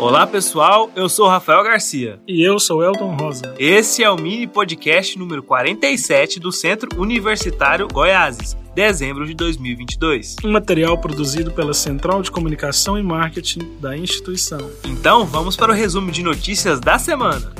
Olá pessoal, eu sou Rafael Garcia. E eu sou Elton Rosa. Esse é o mini podcast número 47 do Centro Universitário Goiáses, dezembro de 2022. Um material produzido pela Central de Comunicação e Marketing da instituição. Então vamos para o resumo de notícias da semana.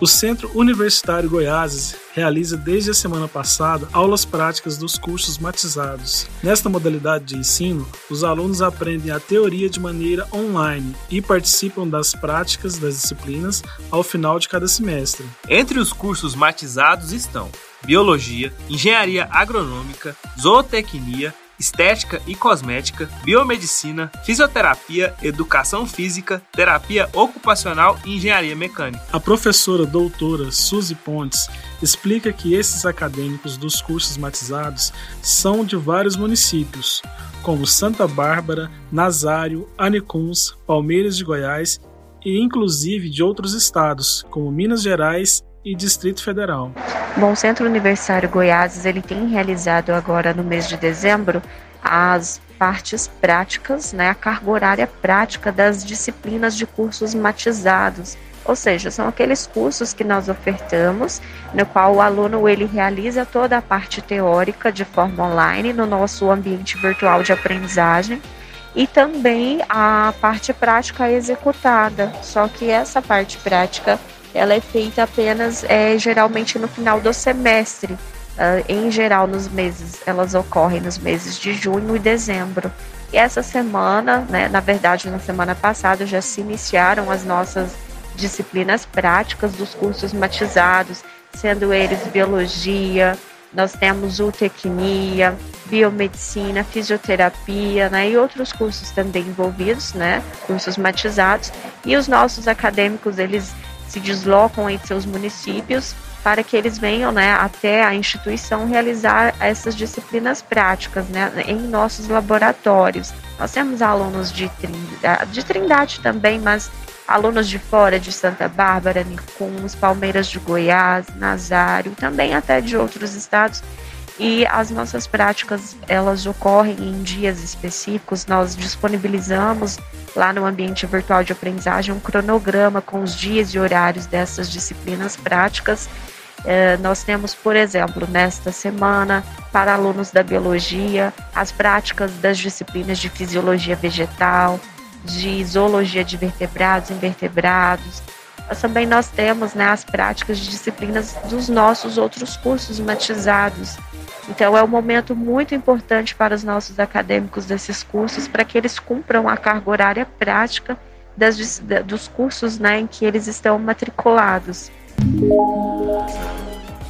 O Centro Universitário Goiáses realiza desde a semana passada aulas práticas dos cursos matizados. Nesta modalidade de ensino, os alunos aprendem a teoria de maneira online e participam das práticas das disciplinas ao final de cada semestre. Entre os cursos matizados estão Biologia, Engenharia Agronômica, Zootecnia, estética e cosmética, biomedicina, fisioterapia, educação física, terapia ocupacional e engenharia mecânica. A professora doutora Suzy Pontes explica que esses acadêmicos dos cursos matizados são de vários municípios, como Santa Bárbara, Nazário, Anicuns, Palmeiras de Goiás e inclusive de outros estados, como Minas Gerais e Distrito Federal. Bom, o Centro Universitário Goiás ele tem realizado agora no mês de dezembro as partes práticas, né, a carga horária prática das disciplinas de cursos matizados. Ou seja, são aqueles cursos que nós ofertamos, no qual o aluno ele realiza toda a parte teórica de forma online no nosso ambiente virtual de aprendizagem e também a parte prática executada. Só que essa parte prática ela é feita apenas é, geralmente no final do semestre. Uh, em geral, nos meses, elas ocorrem nos meses de junho e dezembro. E essa semana, né, na verdade, na semana passada, já se iniciaram as nossas disciplinas práticas dos cursos matizados, sendo eles biologia, nós temos zootecnia, biomedicina, fisioterapia, né, e outros cursos também envolvidos, né, cursos matizados. E os nossos acadêmicos, eles se deslocam em seus municípios para que eles venham né, até a instituição realizar essas disciplinas práticas né, em nossos laboratórios. Nós temos alunos de Trindade, de Trindade também, mas alunos de fora de Santa Bárbara, Nicuns, Palmeiras de Goiás, Nazário, também até de outros estados. E as nossas práticas, elas ocorrem em dias específicos, nós disponibilizamos lá no ambiente virtual de aprendizagem um cronograma com os dias e horários dessas disciplinas práticas. É, nós temos, por exemplo, nesta semana, para alunos da biologia, as práticas das disciplinas de fisiologia vegetal, de zoologia de vertebrados invertebrados. Mas também nós temos né, as práticas de disciplinas dos nossos outros cursos matizados, então, é um momento muito importante para os nossos acadêmicos desses cursos, para que eles cumpram a carga horária prática das, dos cursos né, em que eles estão matriculados.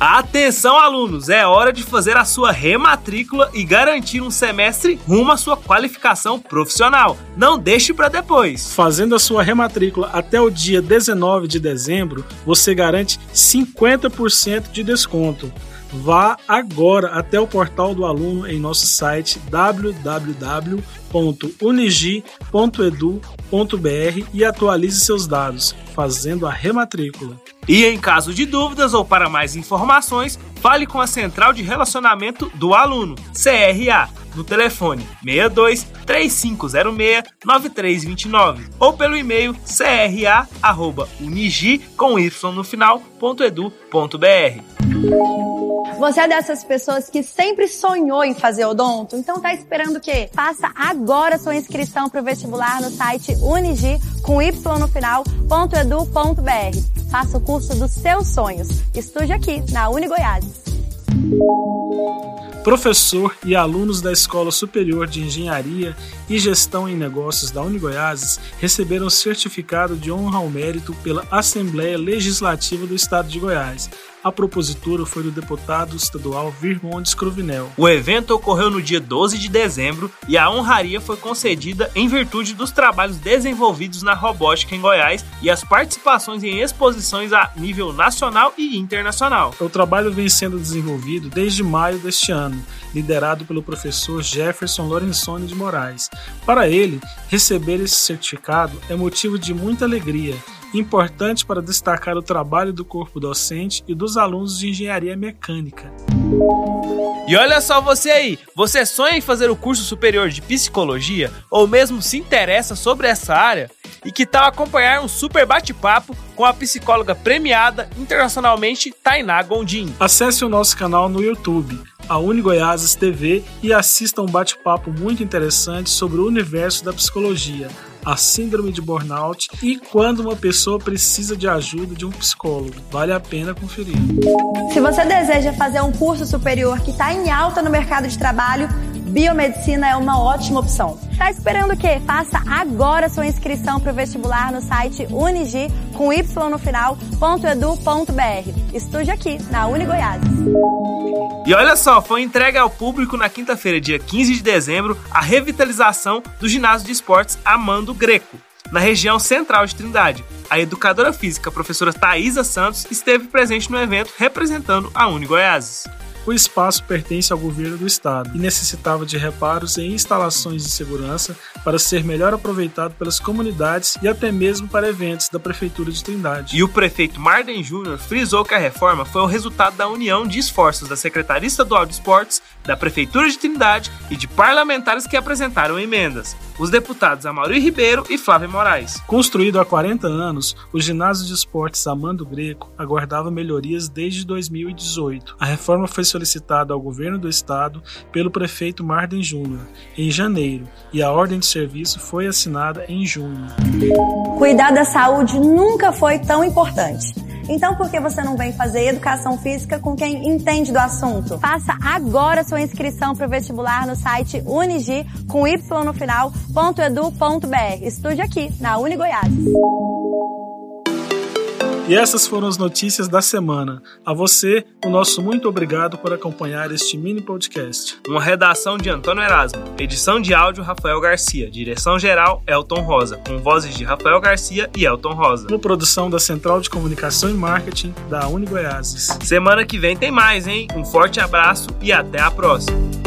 Atenção, alunos! É hora de fazer a sua rematrícula e garantir um semestre rumo à sua qualificação profissional. Não deixe para depois. Fazendo a sua rematrícula até o dia 19 de dezembro, você garante 50% de desconto. Vá agora até o portal do aluno em nosso site www.unigi.edu.br e atualize seus dados, fazendo a rematrícula. E em caso de dúvidas ou para mais informações, fale com a Central de Relacionamento do Aluno, CRA, no telefone 62 3506 9329 ou pelo e-mail cra@unigi com y no final.edu.br. Você é dessas pessoas que sempre sonhou em fazer odonto? Então tá esperando o quê? Faça agora sua inscrição para o vestibular no site unigi com y no final, .edu.br. Faça o curso dos seus sonhos. Estude aqui na Uni Goiás. Professor e alunos da Escola Superior de Engenharia e Gestão em Negócios da Unigoiás receberam certificado de honra ao mérito pela Assembleia Legislativa do Estado de Goiás a propositura foi do deputado estadual Virmondes Cruvinel. O evento ocorreu no dia 12 de dezembro e a honraria foi concedida em virtude dos trabalhos desenvolvidos na robótica em Goiás e as participações em exposições a nível nacional e internacional. O trabalho vem sendo desenvolvido desde maio deste ano, liderado pelo professor Jefferson Lorenzoni de Moraes. Para ele, receber esse certificado é motivo de muita alegria importante para destacar o trabalho do corpo docente e dos alunos de engenharia mecânica. E olha só você aí, você sonha em fazer o curso superior de psicologia ou mesmo se interessa sobre essa área? E que tal acompanhar um super bate-papo com a psicóloga premiada internacionalmente Tainá Gondim? Acesse o nosso canal no YouTube, a Uni Goiás TV, e assista um bate-papo muito interessante sobre o universo da psicologia a síndrome de burnout e quando uma pessoa precisa de ajuda de um psicólogo. Vale a pena conferir. Se você deseja fazer um curso superior que está em alta no mercado de trabalho, biomedicina é uma ótima opção. Tá esperando o quê? Faça agora sua inscrição para o vestibular no site unigi com y no final, .edu.br. Estude aqui na Uni Goiás. E olha só, foi entregue ao público na quinta-feira, dia 15 de dezembro, a revitalização do ginásio de esportes Amando Greco, na região central de Trindade. A educadora física, a professora Thaisa Santos, esteve presente no evento representando a Uni Goiás. O espaço pertence ao governo do estado e necessitava de reparos e instalações de segurança para ser melhor aproveitado pelas comunidades e até mesmo para eventos da Prefeitura de Trindade. E o prefeito Marden Júnior frisou que a reforma foi o resultado da união de esforços da Secretaria Estadual de Esportes, da Prefeitura de Trindade e de parlamentares que apresentaram emendas os deputados Amaury Ribeiro e Flávia Moraes. Construído há 40 anos, o ginásio de esportes Amando Greco aguardava melhorias desde 2018. A reforma foi solicitada ao governo do estado pelo prefeito Marden Júnior em janeiro e a ordem de serviço foi assinada em junho. Cuidar da saúde nunca foi tão importante. Então, por que você não vem fazer educação física com quem entende do assunto? Faça agora sua inscrição para o vestibular no site unigi com y no final, .edu.br. Estude aqui, na Uni Goiás. E essas foram as notícias da semana. A você, o nosso muito obrigado por acompanhar este mini podcast. Uma redação de Antônio Erasmo, edição de áudio Rafael Garcia, direção geral Elton Rosa, com vozes de Rafael Garcia e Elton Rosa. Uma produção da Central de Comunicação e Marketing da Uni Goiás. Semana que vem tem mais, hein? Um forte abraço e até a próxima.